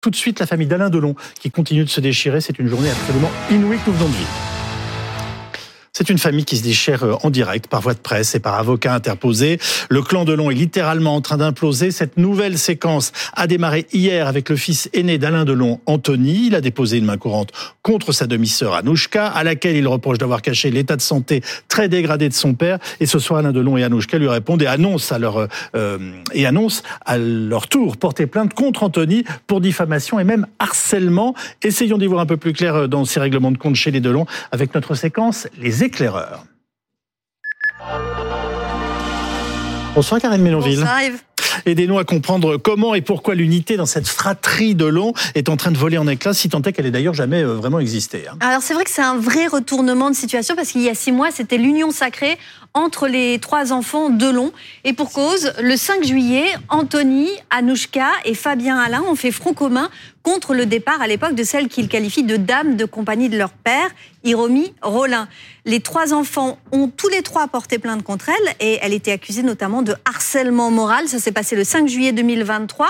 Tout de suite, la famille d'Alain Delon qui continue de se déchirer. C'est une journée absolument inouïe que nous venons de vivre. C'est une famille qui se déchire euh, en direct par voie de presse et par avocat interposé. Le clan Delon est littéralement en train d'imploser. Cette nouvelle séquence a démarré hier avec le fils aîné d'Alain Delon, Anthony. Il a déposé une main courante contre sa demi-sœur Anouchka, à laquelle il reproche d'avoir caché l'état de santé très dégradé de son père. Et ce soir, Alain Delon et Anouchka lui répondent et annoncent à leur euh, tour porter plainte contre Anthony pour diffamation et même harcèlement. Essayons d'y voir un peu plus clair euh, dans ces règlements de compte chez les Delon avec notre séquence Bonsoir Karine Ménonville. Bonsoir Yves. Aidez-nous à comprendre comment et pourquoi l'unité dans cette fratrie de long est en train de voler en éclats, si tant est qu'elle ait d'ailleurs jamais euh, vraiment existé. hein. Alors c'est vrai que c'est un vrai retournement de situation parce qu'il y a six mois, c'était l'union sacrée entre les trois enfants Delon. Et pour cause, le 5 juillet, Anthony, Anouchka et Fabien Alain ont fait front commun contre le départ à l'époque de celle qu'ils qualifient de dame de compagnie de leur père, Hiromi Rollin. Les trois enfants ont tous les trois porté plainte contre elle et elle était accusée notamment de harcèlement moral. Ça s'est passé le 5 juillet 2023.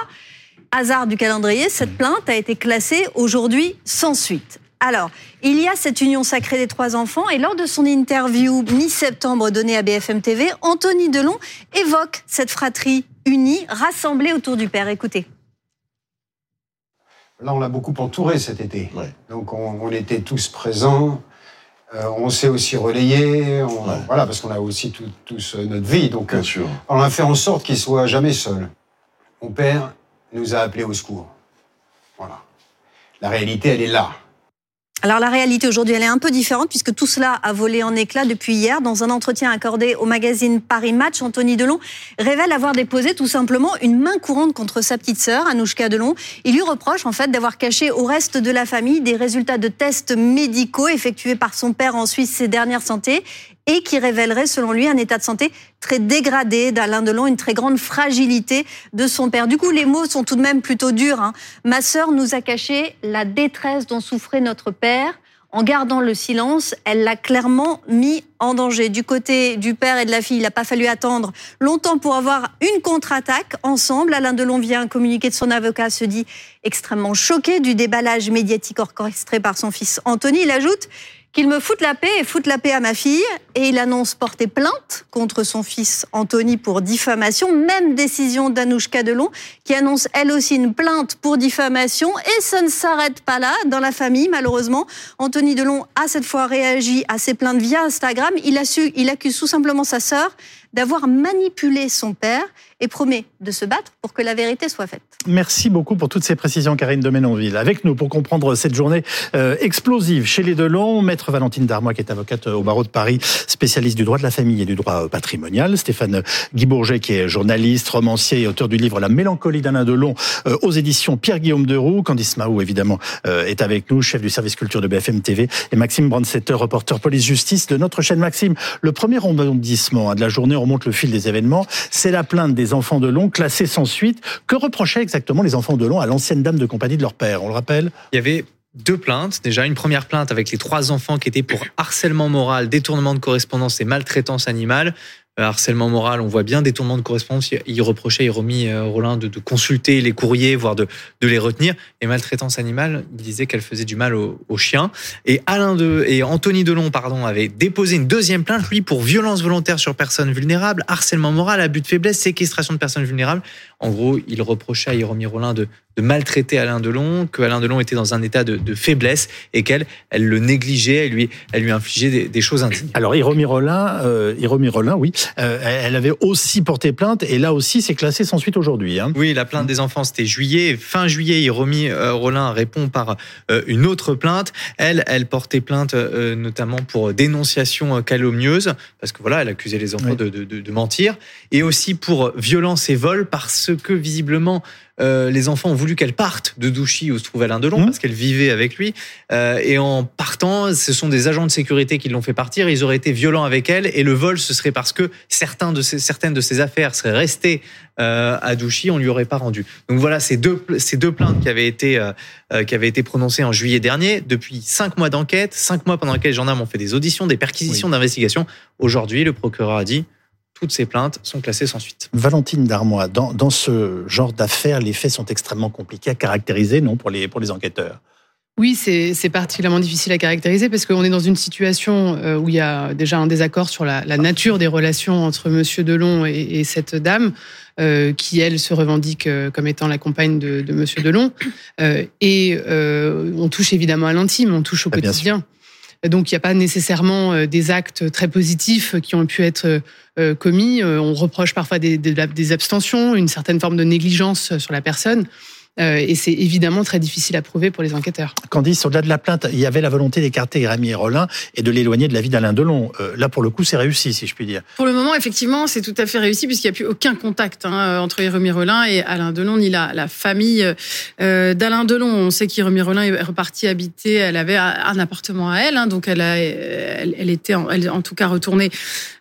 Hasard du calendrier, cette plainte a été classée aujourd'hui sans suite. Alors, il y a cette union sacrée des trois enfants et lors de son interview mi-septembre donnée à BFM TV, Anthony Delon évoque cette fratrie unie, rassemblée autour du père. Écoutez. Là, on l'a beaucoup entouré cet été. Donc, on, on était tous présents. Euh, on s'est aussi relayé. on- Ouais. Voilà, parce qu'on a aussi tout- tous euh, notre vie. Donc, Bien euh, sûr. on a fait en sorte qu'il soit jamais seul. Mon père nous a appelés au secours. Voilà. La réalité, elle est là. Alors la réalité aujourd'hui, elle est un peu différente puisque tout cela a volé en éclats depuis hier. Dans un entretien accordé au magazine Paris Match, Anthony Delon révèle avoir déposé tout simplement une main courante contre sa petite sœur, Anouchka Delon. Il lui reproche en fait d'avoir caché au reste de la famille des résultats de tests médicaux effectués par son père en Suisse ces dernières santé et qui révéleraient selon lui un état de santé très dégradé d'Alain Delon, une très grande fragilité de son père. Du coup, les mots sont tout de même plutôt durs. hein. Ma sœur nous a caché la détresse dont souffrait notre père. En gardant le silence, elle l'a clairement mis en danger. Du côté du père et de la fille, il n'a pas fallu attendre longtemps pour avoir une contre-attaque ensemble. Alain Delon vient communiquer de son avocat, se dit extrêmement choqué du déballage médiatique orchestré par son fils Anthony. Il ajoute qu'il me foute la paix et foute la paix à ma fille. Et il annonce porter plainte contre son fils Anthony pour diffamation. Même décision d'Anouchka Delon, qui annonce elle aussi une plainte pour diffamation. Et ça ne s'arrête pas là dans la famille, malheureusement. Anthony Delon a cette fois réagi à ces plaintes via Instagram. Il, a su, il accuse tout simplement sa sœur d'avoir manipulé son père et promet de se battre pour que la vérité soit faite. Merci beaucoup pour toutes ces précisions, Karine de Ménonville. Avec nous pour comprendre cette journée euh, explosive chez les Delon, maître Valentine Darmois, qui est avocate au barreau de Paris, spécialiste du droit de la famille et du droit euh, patrimonial. Stéphane Guy Bourget, qui est journaliste, romancier et auteur du livre La mélancolie d'Alain Delon euh, aux éditions Pierre-Guillaume Deroux. Candice Mahou, évidemment, est avec nous, chef du service culture de BFM TV. Et Maxime Brandsetter, reporter police-justice de notre chaîne Maxime. Le premier rebondissement hein, de la journée, remonte le fil des événements, c'est la plainte des enfants Delon, classés sans suite. Que reprochaient exactement les enfants Delon à l'ancienne dame de compagnie de leur père? On le rappelle? Il y avait deux plaintes. Déjà, une première plainte avec les trois enfants qui étaient pour harcèlement moral, détournement de correspondance et maltraitance animale. Euh, harcèlement moral, on voit bien, détournement de correspondance, il reprochait Hiromi euh, Rollin de, consulter les courriers, voire de, les retenir. Et maltraitance animale, il disait qu'elle faisait du mal aux, aux chiens. Et Alain de, et Anthony Delon, pardon, avait déposé une deuxième plainte, lui, pour violence volontaire sur personnes vulnérables, harcèlement moral, abus de faiblesse, séquestration de personnes vulnérables. En gros, il reprochait à Hiromi Rollin de, de maltraiter Alain Delon, que Alain Delon était dans un état de, de faiblesse et qu'elle, elle le négligeait, elle lui, elle lui infligeait des, des choses indignes. Alors, Hiromi Rollin, euh, Rollin, oui, euh, elle avait aussi porté plainte et là aussi, c'est classé sans suite aujourd'hui. Hein. Oui, la plainte des enfants, c'était juillet. Fin juillet, Hiromi euh, Rollin répond par euh, une autre plainte. Elle, elle portait plainte euh, notamment pour dénonciation calomnieuse, parce que voilà, elle accusait les enfants Oui. de- de- de mentir, et aussi pour violence et vol, parce que visiblement, euh, les enfants ont voulu qu'elle parte de Douchy où se trouvait Alain Delon, Mhm. parce qu'elle vivait avec lui. Euh, et en partant, ce sont des agents de sécurité qui l'ont fait partir. Ils auraient été violents avec elle. Et le vol, ce serait parce que certains de certaines de ses affaires seraient restées euh, à Douchy, on lui aurait pas rendu. Donc voilà, ces deux, ces deux plaintes qui avaient été, qui avaient été prononcées en juillet dernier. Depuis cinq mois d'enquête, cinq mois pendant lesquels les gendarmes ont fait des auditions, des perquisitions d'investigation. Aujourd'hui, le procureur a dit toutes ces plaintes sont classées sans suite. Valentine Darmois, dans, dans ce genre d'affaires, les faits sont extrêmement compliqués à caractériser, non, pour les, pour les enquêteurs? Oui, c'est particulièrement difficile à caractériser parce qu'on est dans une situation euh, où il y a déjà un désaccord sur la, nature des relations entre Monsieur Delon et, cette dame, euh, qui elle se revendique euh, comme étant la compagne de, de Monsieur Delon. et on touche évidemment à l'intime, on touche au ah, quotidien. Donc il n'y a pas nécessairement des actes très positifs qui ont pu être commis. On reproche parfois des, des abstentions, une certaine forme de négligence sur la personne. Euh, et c'est évidemment très difficile à prouver pour les enquêteurs. Candice, au-delà de la plainte, il y avait la volonté d'écarter Rémi Rollin et de l'éloigner de la vie d'Alain Delon. Euh, là, pour le coup, c'est réussi, si je puis dire. Pour le moment, effectivement, c'est tout à fait réussi puisqu'il n'y a plus aucun contact hein, entre Rémi Rollin et Alain Delon, ni la, la famille euh, d'Alain Delon. On sait qu'Rémi Rollin est reparti habiter, elle avait un appartement à elle, hein, donc elle, a, elle, était en, elle, en tout cas retournée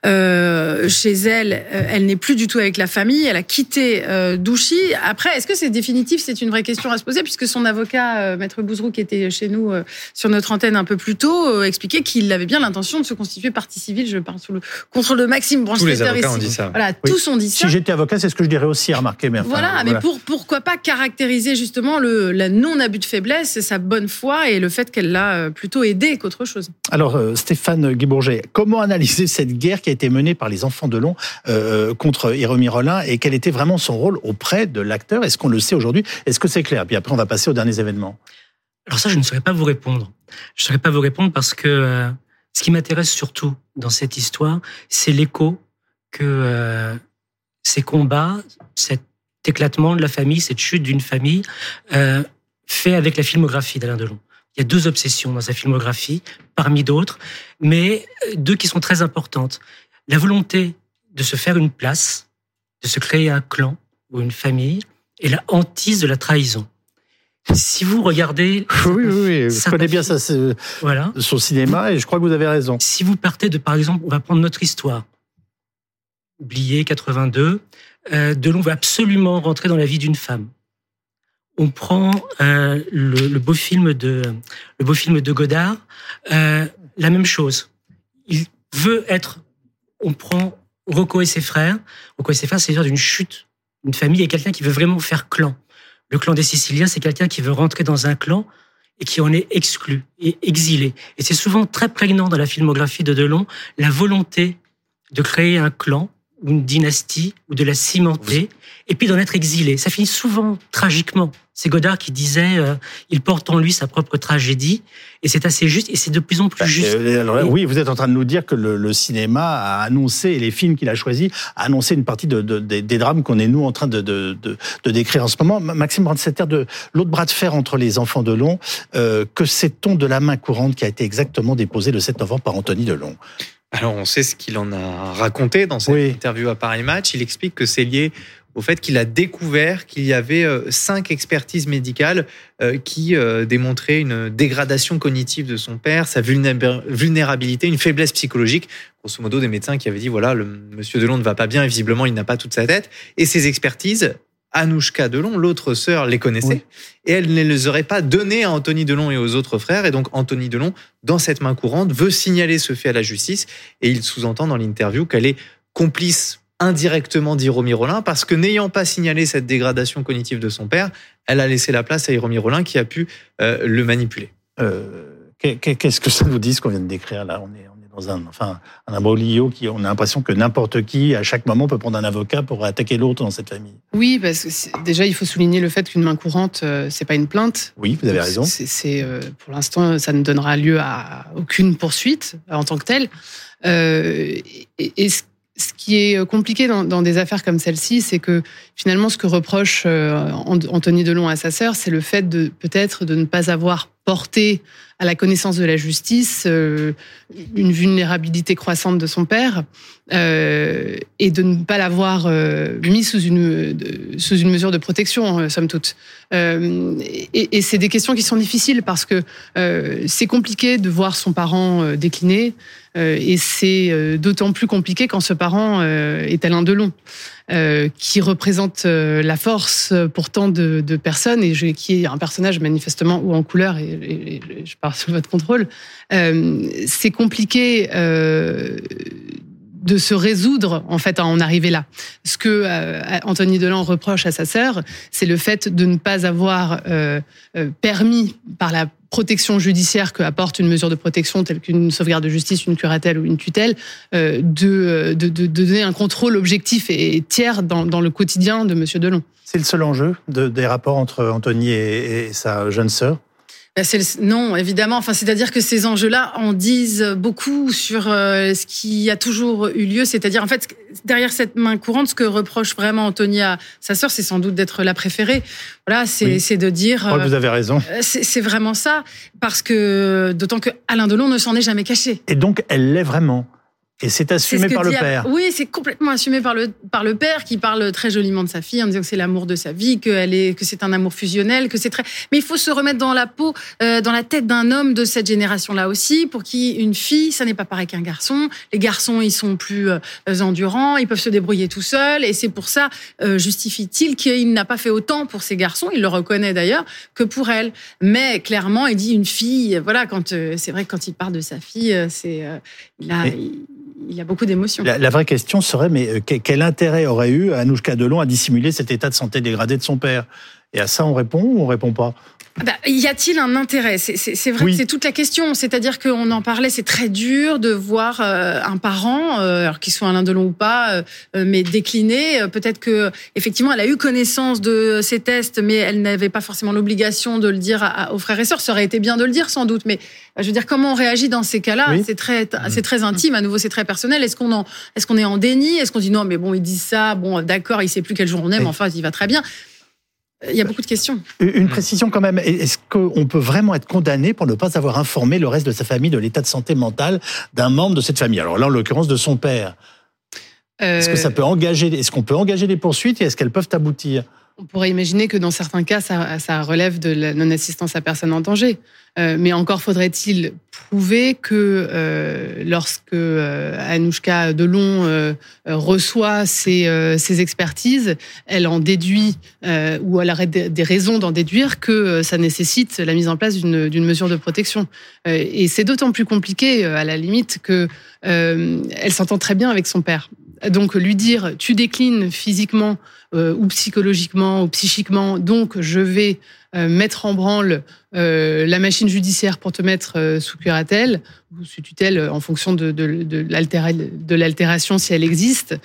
chez elle. Elle n'est plus du tout avec la famille, elle a quitté Douchy. Après, est-ce que c'est définitif C'est une vraie question à se poser, puisque son avocat, euh, Maître Bouzrou, qui était chez nous euh, sur notre antenne un peu plus tôt, euh, expliquait qu'il avait bien l'intention de se constituer partie civile. Je parle sous le contrôle de Maxime Tous les avocats ont dit ça. Voilà, tous ont dit ça. Si j'étais avocat, c'est ce que je dirais aussi, remarquez. Mais voilà, mais pour, pourquoi pas caractériser justement le la non-abus de faiblesse et sa bonne foi et le fait qu'elle l'a plutôt aidé qu'autre chose. Alors, Stéphane Guibourget, comment analyser cette guerre qui a été menée par les enfants de Long contre Hiromi Rollin et quel était vraiment son rôle auprès de l'acteur? Est-ce qu'on le sait aujourd'hui? Est-ce que c'est clair? Puis après, on va passer aux derniers événements. Alors ça, je ne saurais pas vous répondre. Je ne saurais pas vous répondre parce que euh, ce qui m'intéresse surtout dans cette histoire, c'est l'écho que euh, ces combats, cet éclatement de la famille, cette chute d'une famille, euh, fait avec la filmographie d'Alain Delon. Il y a deux obsessions dans sa filmographie, parmi d'autres, mais deux qui sont très importantes. La volonté de se faire une place, de se créer un clan ou une famille, et la hantise de la trahison. Si vous regardez... Oui, oui, oui. je connais bien ça, voilà. son cinéma, et je crois que vous avez raison. Si vous partez de, par exemple, on va prendre notre histoire, oublié 82, euh, Delon veut absolument rentrer dans la vie d'une femme. On prend euh, le, beau film de le beau film de Godard, euh, la même chose. Il veut être. On prend Rocco et ses frères. Rocco et ses frères, c'est dire d'une chute une famille est quelqu'un qui veut vraiment faire clan. Le clan des Siciliens, c'est quelqu'un qui veut rentrer dans un clan et qui en est exclu et exilé. Et c'est souvent très prégnant dans la filmographie de Delon, la volonté de créer un clan ou une dynastie ou de la cimenter et puis d'en être exilé. Ça finit souvent tragiquement. C'est Godard qui disait euh, il porte en lui sa propre tragédie et c'est assez juste et c'est de plus en plus bah, juste. Euh, oui, vous êtes en train de nous dire que le, cinéma a annoncé et les films qu'il a choisis a annoncé une partie de, des, drames qu'on est nous en train de, de, décrire en ce moment. Maxime Brandsetter, de l'autre bras de fer entre les enfants de Long, euh, que sait-on de la main courante qui a été exactement déposée le 7 novembre par Anthony Delon? Alors, on sait ce qu'il en a raconté dans cette interview à Paris Match. Il explique que c'est lié au fait qu'il a découvert qu'il y avait euh, cinq expertises médicales euh, qui euh, démontraient une dégradation cognitive de son père, sa vulnérabilité, une faiblesse psychologique. Grosso modo, des médecins qui avaient dit voilà, le monsieur Delon ne va pas bien, et visiblement, il n'a pas toute sa tête. Et ces expertises, Anouchka Delon, l'autre sœur, les connaissait et elle ne les aurait pas données à Anthony Delon et aux autres frères. Et donc Anthony Delon, dans cette main courante, veut signaler ce fait à la justice et il sous-entend dans l'interview qu'elle est complice indirectement d'Hiromi Rollin parce que n'ayant pas signalé cette dégradation cognitive de son père, elle a laissé la place à Hiromi Rollin qui a pu euh, le manipuler. Euh, qu'est-ce que ça nous dit ce qu'on vient de décrire là? On est, on est dans un, enfin, un imbroglio qui, on a l'impression que n'importe qui, à chaque moment, peut prendre un avocat pour attaquer l'autre dans cette famille. Oui, parce que déjà, il faut souligner le fait qu'une main courante, euh, c'est pas une plainte. Oui, vous avez raison. C'est, pour l'instant, ça ne donnera lieu à aucune poursuite en tant que telle. et, et, ce ce qui est euh, compliqué dans, des affaires comme celle-ci, c'est que finalement, ce que reproche euh, Anthony Delon à sa sœur, c'est le fait de peut-être de ne pas avoir porté à la connaissance de la justice euh, une vulnérabilité croissante de son père et de ne pas l'avoir mis sous une mesure de protection, somme toute. et, c'est des questions qui sont difficiles parce que c'est compliqué de voir son parent décliner. Euh, et c'est euh, d'autant plus compliqué quand ce parent euh, est Alain Delon. qui représente la force pour tant de, personnes et qui est un personnage manifestement ou en couleur et, je parle sous votre contrôle. c'est compliqué de se résoudre en fait à en arriver là. Ce que euh, Anthony Delan reproche à sa sœur, c'est le fait de ne pas avoir euh, euh, permis par la protection judiciaire que apporte une mesure de protection telle qu'une sauvegarde de justice, une curatelle ou une tutelle, de, de, de, donner un contrôle objectif et tiers dans, dans le quotidien de Monsieur Delon. C'est le seul enjeu de, des rapports entre Anthony et, et sa jeune sœur bah, non, évidemment. Enfin, c'est-à-dire que ces enjeux-là en disent beaucoup sur euh, ce qui a toujours eu lieu. C'est-à-dire, en fait, derrière cette main courante, ce que reproche vraiment Anthony à sa sœur, c'est sans doute d'être la préférée. Voilà, c'est de dire. Oh, vous avez raison. Euh, c'est vraiment ça, parce que d'autant que Alain Delon ne s'en est jamais caché. Et donc, elle l'est vraiment. Et c'est assumé par le père. Oui, c'est complètement assumé par le par le père qui parle très joliment de sa fille en disant que c'est l'amour de sa vie, que elle est que c'est un amour fusionnel, que c'est très. Mais il faut se remettre dans la peau, euh, dans la tête d'un homme de cette génération-là aussi, pour qui une fille, ça n'est pas pareil qu'un garçon. Les garçons, ils sont plus euh, endurants, ils peuvent se débrouiller tout seuls, et c'est pour ça euh, justifie-t-il qu'il n'a pas fait autant pour ses garçons, il le reconnaît d'ailleurs, que pour elle. Mais clairement, il dit une fille. Voilà, quand c'est vrai que quand il parle de sa fille, c'est il a il y a beaucoup d'émotions. La, vraie question serait, mais euh, quel intérêt aurait eu Anouchka Delon à dissimuler cet état de santé dégradé de son père? Et à ça, on répond ou on répond pas? Bah, y a-t-il un intérêt? C'est vrai que c'est toute la question. C'est-à-dire qu'on en parlait, c'est très dur de voir euh, un parent, euh, alors qu'il soit Alain Delon ou pas, euh, mais décliner. Peut-être que effectivement, elle a eu connaissance de ces tests, mais elle n'avait pas forcément l'obligation de le dire aux frères et sœurs. Ça aurait été bien de le dire, sans doute. Mais je veux dire, comment on réagit dans ces cas-là? C'est très, c'est très intime. À nouveau, c'est très personnel. Est-ce qu'on est en déni? Est-ce qu'on dit non, mais bon, il dit ça. Bon, d'accord, il sait plus quel jour on est, mais enfin, il va très bien. Il y a beaucoup de questions. Une précision quand même. Est-ce qu'on peut vraiment être condamné pour ne pas avoir informé le reste de sa famille de l'état de santé mentale d'un membre de cette famille? Alors là, en l'occurrence, de son père. Est-ce que ça peut engager Est-ce qu'on peut engager des poursuites et est-ce qu'elles peuvent aboutir? On pourrait imaginer que dans certains cas, ça, relève de la non-assistance à personne en danger. Euh, mais encore faudrait-il prouver que euh, lorsque euh, Anouchka Delon reçoit ces, expertises, elle en déduit ou elle aurait des raisons d'en déduire que ça nécessite la mise en place d'une mesure de protection. et c'est d'autant plus compliqué, à la limite, que elle s'entend très bien avec son père. Donc lui dire tu déclines physiquement euh, ou psychologiquement ou psychiquement, donc je vais euh, mettre en branle euh, la machine judiciaire pour te mettre sous curatelle ou sous tutelle en fonction de, de, de l'altération si elle existe,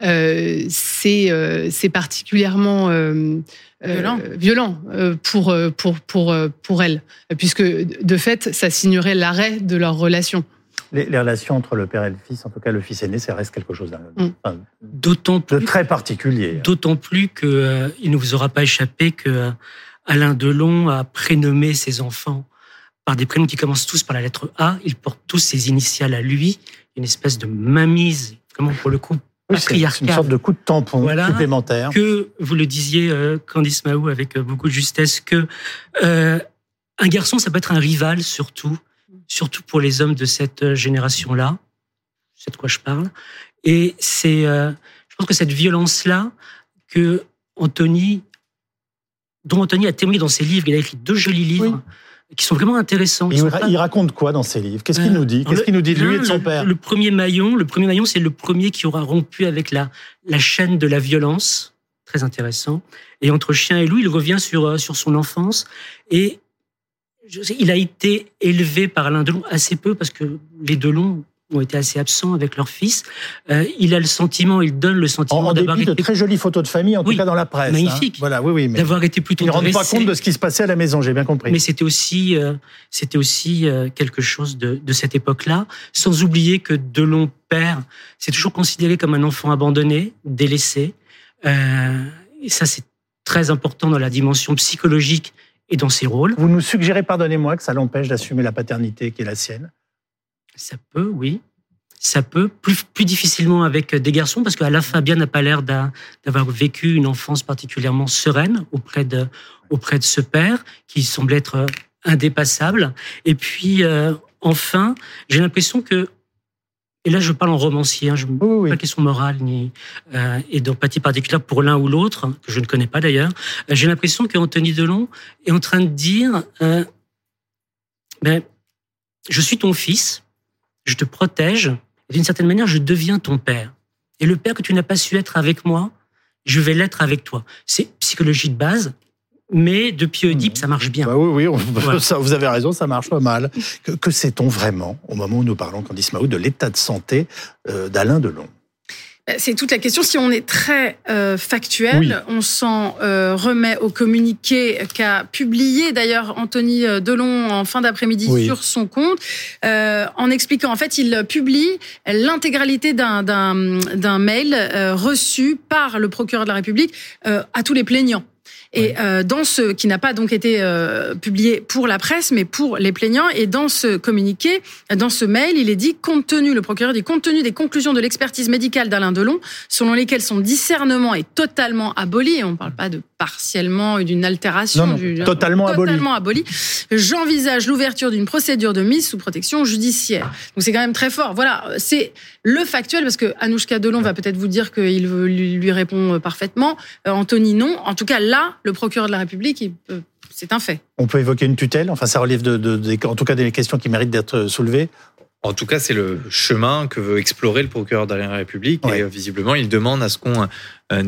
c'est c'est particulièrement violent, violent pour, pour, pour, pour elle, puisque de fait, ça signerait l'arrêt de leur relation les, relations entre le père et le fils, en tout cas le fils aîné, ça reste quelque chose mm. d'autant de très particulier. D'autant plus qu'il euh, ne vous aura pas échappé que euh, Alain Delon a prénommé ses enfants par des prénoms qui commencent tous par la lettre A. Ils portent tous ses initiales à lui. Une espèce de mainmise, vraiment pour le coup, c'est une sorte de coup de tampon supplémentaire. Que vous le disiez, euh, Candice Mahou, avec beaucoup de justesse, que un garçon, ça peut être un rival surtout surtout pour les hommes de cette euh, génération-là. C'est de quoi je parle. Et c'est, euh, je pense que cette violence-là que Anthony, dont Anthony a témoigné dans ses livres, il a écrit deux jolis livres. qui sont vraiment intéressants. Il, raconte quoi dans ses livres? Qu'est-ce qu'il nous dit? Qu'est-ce qu'il nous dit de lui et de son père? le, premier maillon, le premier maillon, c'est le premier qui aura rompu avec la, la chaîne de la violence. Très intéressant. Et entre chien et loup, il revient sur, euh, sur son enfance. Et il a été élevé par Alain Delon assez peu parce que les Delon ont été assez absents avec leur fils. Euh, il a le sentiment, il donne le sentiment d'avoir été... de très jolies photos de famille, en tout cas dans la presse. Hein. Magnifique. Voilà, oui, oui. D'avoir été plutôt. Il ne rend pas compte de ce qui se passait à la maison, j'ai bien compris. Mais c'était aussi, euh, c'était aussi euh, quelque chose de, de cette époque-là. Sans oublier que Delon père, c'est toujours considéré comme un enfant abandonné, délaissé. et ça, c'est très important dans la dimension psychologique et dans ses rôles. Vous nous suggérez, pardonnez-moi, que ça l'empêche d'assumer la paternité qui est la sienne Ça peut, oui. Ça peut, plus, plus difficilement avec des garçons, parce qu'Alain Fabien n'a pas l'air d'avoir vécu une enfance particulièrement sereine auprès de, auprès de ce père, qui semble être indépassable. Et puis, euh, enfin, j'ai l'impression que et là, je parle en romancier, hein, je ne oui, pas question morale ni euh, et d'empathie particulière pour l'un ou l'autre, que je ne connais pas d'ailleurs. Euh, j'ai l'impression qu'Anthony Delon est en train de dire euh, ben, Je suis ton fils, je te protège, Et d'une certaine manière, je deviens ton père. Et le père que tu n'as pas su être avec moi, je vais l'être avec toi. C'est psychologie de base, mais depuis Oedipe, ça marche bien. Bah oui, oui, on- Voilà. ça, vous avez raison, ça marche pas mal. Que, que sait-on vraiment, au moment où nous parlons, Candice Mahou, de l'état de santé euh, d'Alain Delon? C'est toute la question. Si on est très euh, factuel, Oui. on s'en euh, remet au communiqué qu'a publié d'ailleurs Anthony euh, Delon en fin d'après-midi Oui. sur son compte, euh, en expliquant, en fait, il publie l'intégralité d'un- d'un d'un mail euh, reçu par le procureur de la République euh, à tous les plaignants. Et euh, dans ce qui n'a pas donc été euh, publié pour la presse, mais pour les plaignants, et dans ce communiqué, dans ce mail, il est dit compte tenu, le procureur dit compte tenu des conclusions de l'expertise médicale d'Alain Delon, selon lesquelles son discernement est totalement aboli, et on ne parle pas de partiellement ou d'une altération, Non, non, du- totalement aboli. totalement aboli. J'envisage l'ouverture d'une procédure de mise sous protection judiciaire. Donc c'est quand même très fort. Voilà, c'est le factuel parce que Anouchka Delon va peut-être vous dire qu'il lui lui répond parfaitement. Euh, Anthony non. En tout cas là, le procureur de la République, il peut- c'est un fait. On peut évoquer une tutelle, enfin ça relève de, de- des- en tout cas des questions qui méritent d'être soulevées. En tout cas, c'est le chemin que veut explorer le procureur de la République. Ouais. Et euh, visiblement, il demande à ce qu'on euh,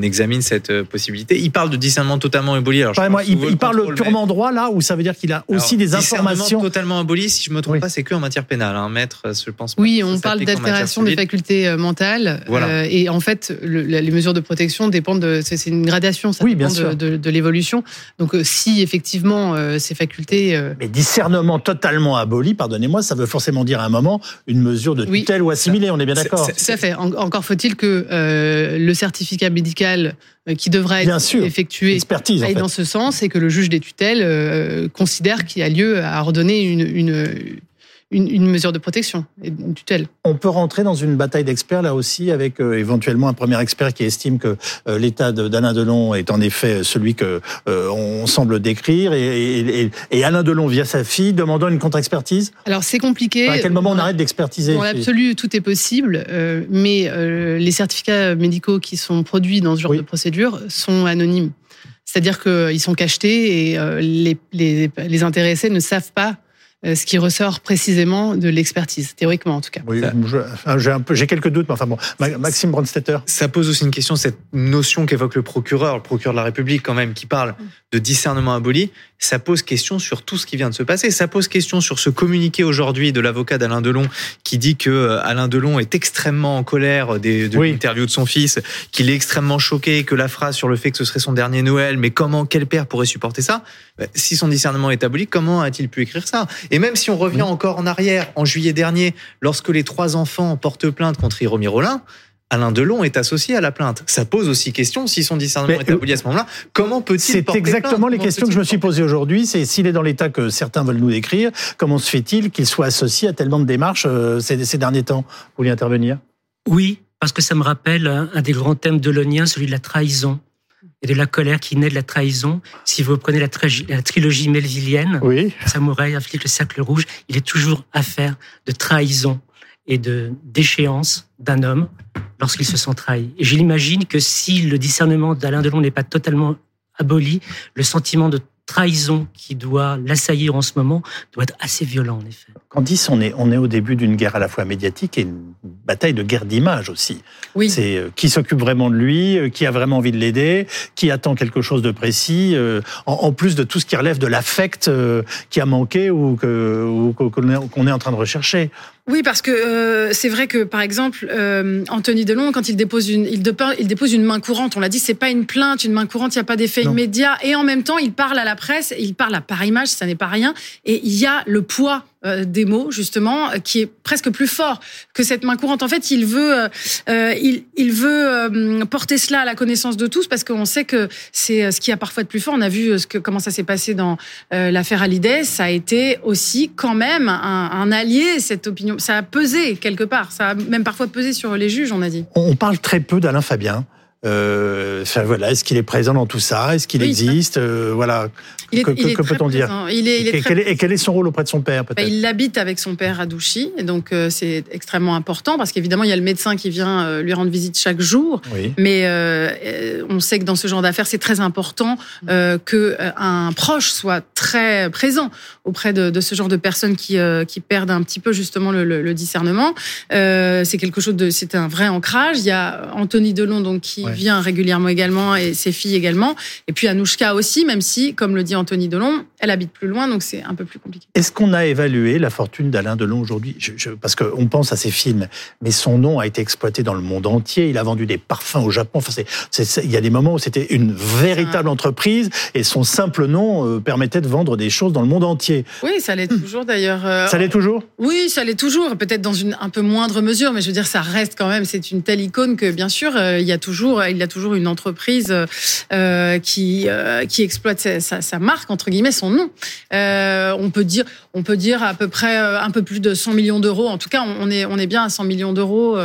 examine cette euh, possibilité. Il parle de discernement totalement aboli. Alors, je Moi, pense il, parle contrôle, mais- purement droit là, ou ça veut dire qu'il a aussi Alors, des discernement informations totalement aboli, si je me trompe Oui. pas, c'est que en matière pénale. Hein. Maître, euh, je pense pas Oui, que ça on parle d'altération des facultés euh, mentales. Voilà. euh, et en fait, le- la- les mesures de protection dépendent de. C'est c'est une gradation, ça Oui, dépend bien sûr. de, de- de l'évolution. Donc, euh, si effectivement euh, ces facultés. euh, Mais discernement totalement aboli, pardonnez-moi, ça veut forcément dire à un moment une mesure de Oui. tutelle ou assimilée, on est bien d'accord à fait. En- encore faut-il que euh, le certificat médical euh, qui devra être sûr. effectué Expertise, en aille fait. dans ce sens et que le juge des tutelles euh, considère qu'il y a lieu à ordonner une, une, une, une mesure de protection et une tutelle. On peut rentrer dans une bataille d'experts là aussi, avec euh, éventuellement un premier expert qui estime que euh, l'état de- d'Alain Delon est en effet celui que euh, on semble décrire, et, et- Alain Delon via sa fille demandant une contre-expertise? Alors c'est compliqué. À quel moment on arrête d'expertiser Dans l'absolu, tout est possible, mais les certificats médicaux qui sont produits dans ce genre Oui. de procédure sont anonymes. C'est-à-dire qu'ils sont cachetés et les, les, les intéressés ne savent pas ce qui ressort précisément de l'expertise, théoriquement en tout cas. Oui, j'ai un peu, j'ai quelques doutes, mais enfin bon, Ma- Maxime Brandstetter. Ça pose aussi une question, cette notion qu'évoque le procureur, le procureur de la République quand même, qui parle de discernement aboli. Ça pose question sur tout ce qui vient de se passer. Ça pose question sur ce communiqué aujourd'hui de l'avocat d'Alain Delon qui dit que euh, Alain Delon est extrêmement en colère des, de Oui. l'interview de son fils, qu'il est extrêmement choqué, que la phrase sur le fait que ce serait son dernier Noël, mais comment, quel père pourrait supporter ça? Euh, Si son discernement est aboli, comment a-t-il pu écrire ça? Et même si on revient encore en arrière, en juillet dernier, lorsque les trois enfants portent plainte contre Hiromi Rollin, Alain Delon est associé à la plainte. Ça pose aussi question, si son discernement Mais, est aboli à ce moment-là, comment peut-il C'est exactement plainte les questions que je me suis posées aujourd'hui. C'est s'il est dans l'état que certains veulent nous décrire, comment se fait-il qu'il soit associé à tellement de démarches euh, ces, ces derniers temps? Vous voulez intervenir? Oui, parce que ça me rappelle un, un des grands thèmes de l'onien, celui de la trahison et de la colère qui naît de la trahison. Si vous reprenez la, trilogie melvillienne, Oui. Samouraï, Afflique le cercle rouge, il est toujours affaire de trahison et de déchéance d'un homme lorsqu'il se sent trahi. Et je l'imagine que si le discernement d'Alain Delon n'est pas totalement aboli, le sentiment de trahison qui doit l'assaillir en ce moment doit être assez violent, en effet. Candice, on est, on est au début d'une guerre à la fois médiatique et une bataille de guerre d'image aussi. Oui. C'est euh, qui s'occupe vraiment de lui, euh, qui a vraiment envie de l'aider, qui attend quelque chose de précis, euh, en, en plus de tout ce qui relève de l'affect euh, qui a manqué ou qu'on est en train de rechercher. Oui, parce que euh, c'est vrai que par exemple euh, Anthony Delon, quand il dépose une, il, dépose une main courante, on l'a dit, c'est pas une plainte, une main courante, il y a pas d'effet immédiat, et en même temps il parle à la presse, il parle à par image, ça n'est pas rien, et il y a le poids euh, des mots justement euh, qui est presque plus fort que cette main courante. En fait, il veut, euh, il, veut porter cela à la connaissance de tous parce qu'on sait que c'est ce qui a parfois de plus fort. On a vu comment ça s'est passé dans l'affaire Hallyday. Ça a été aussi quand même un, allié cette opinion. Ça a pesé quelque part. Ça a même parfois pesé sur les juges, on a dit. On parle très peu d'Alain Fabien. Euh, enfin, voilà, est-ce qu'il est présent dans tout ça? Est-ce qu'il Oui, existe? Euh, Voilà. Est, que peut-on dire? présent. il est, il est et, très quel est, et quel est son rôle auprès de son père peut-être? il habite avec son père à Douchy, et donc euh, c'est extrêmement important parce qu'évidemment il y a le médecin qui vient lui rendre visite chaque jour. Oui. Mais on sait que dans ce genre d'affaires, c'est très important que un proche soit très présent auprès de, de ce genre de personnes qui, qui perdent un petit peu justement le, le- le discernement. C'est quelque chose de, c'est un vrai ancrage. Il y a Anthony Delon donc qui Ouais. Vient régulièrement également et ses filles également. Et puis Anouchka aussi, même si, comme le dit Anthony Delon, elle habite plus loin, donc c'est un peu plus compliqué. Est-ce qu'on a évalué la fortune d'Alain Delon aujourd'hui? Je- je- Parce qu'on pense à ses films, mais son nom a été exploité dans le monde entier. Il a vendu des parfums au Japon. Enfin, c'est- il y a des moments où c'était une véritable entreprise et son simple nom euh, permettait de vendre des choses dans le monde entier. Oui, ça l'est toujours d'ailleurs. euh, Ça l'est toujours? Oui, ça l'est toujours, peut-être dans une un peu moindre mesure, mais je veux dire, ça reste quand même, c'est une telle icône que bien sûr, euh, il y a toujours, il y a toujours une entreprise euh, qui euh, qui exploite sa, sa- sa marque entre guillemets, son nom. Euh, on peut dire, on peut dire à peu près un peu plus de 100 millions d'euros. En tout cas, on est on est bien à 100 millions d'euros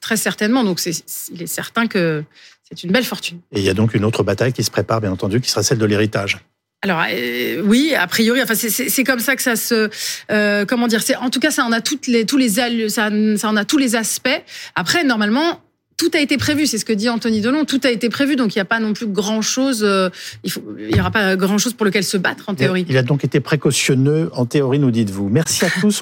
très certainement. Donc c'est il est certain que c'est une belle fortune. Et il y a donc une autre bataille qui se prépare, bien entendu, qui sera celle de l'héritage. Alors euh, oui, a priori, enfin c'est- comme ça que ça se, euh, comment dire, c'est en tout cas ça en a toutes les tous les ça, ça en a tous les aspects. Après normalement. Tout a été prévu, c'est ce que dit Anthony Delon. Tout a été prévu, donc il n'y a pas non plus grand chose. il faut, il y aura pas grand chose pour lequel se battre en théorie. Il a donc été précautionneux, en théorie, nous dites-vous. Merci à tous.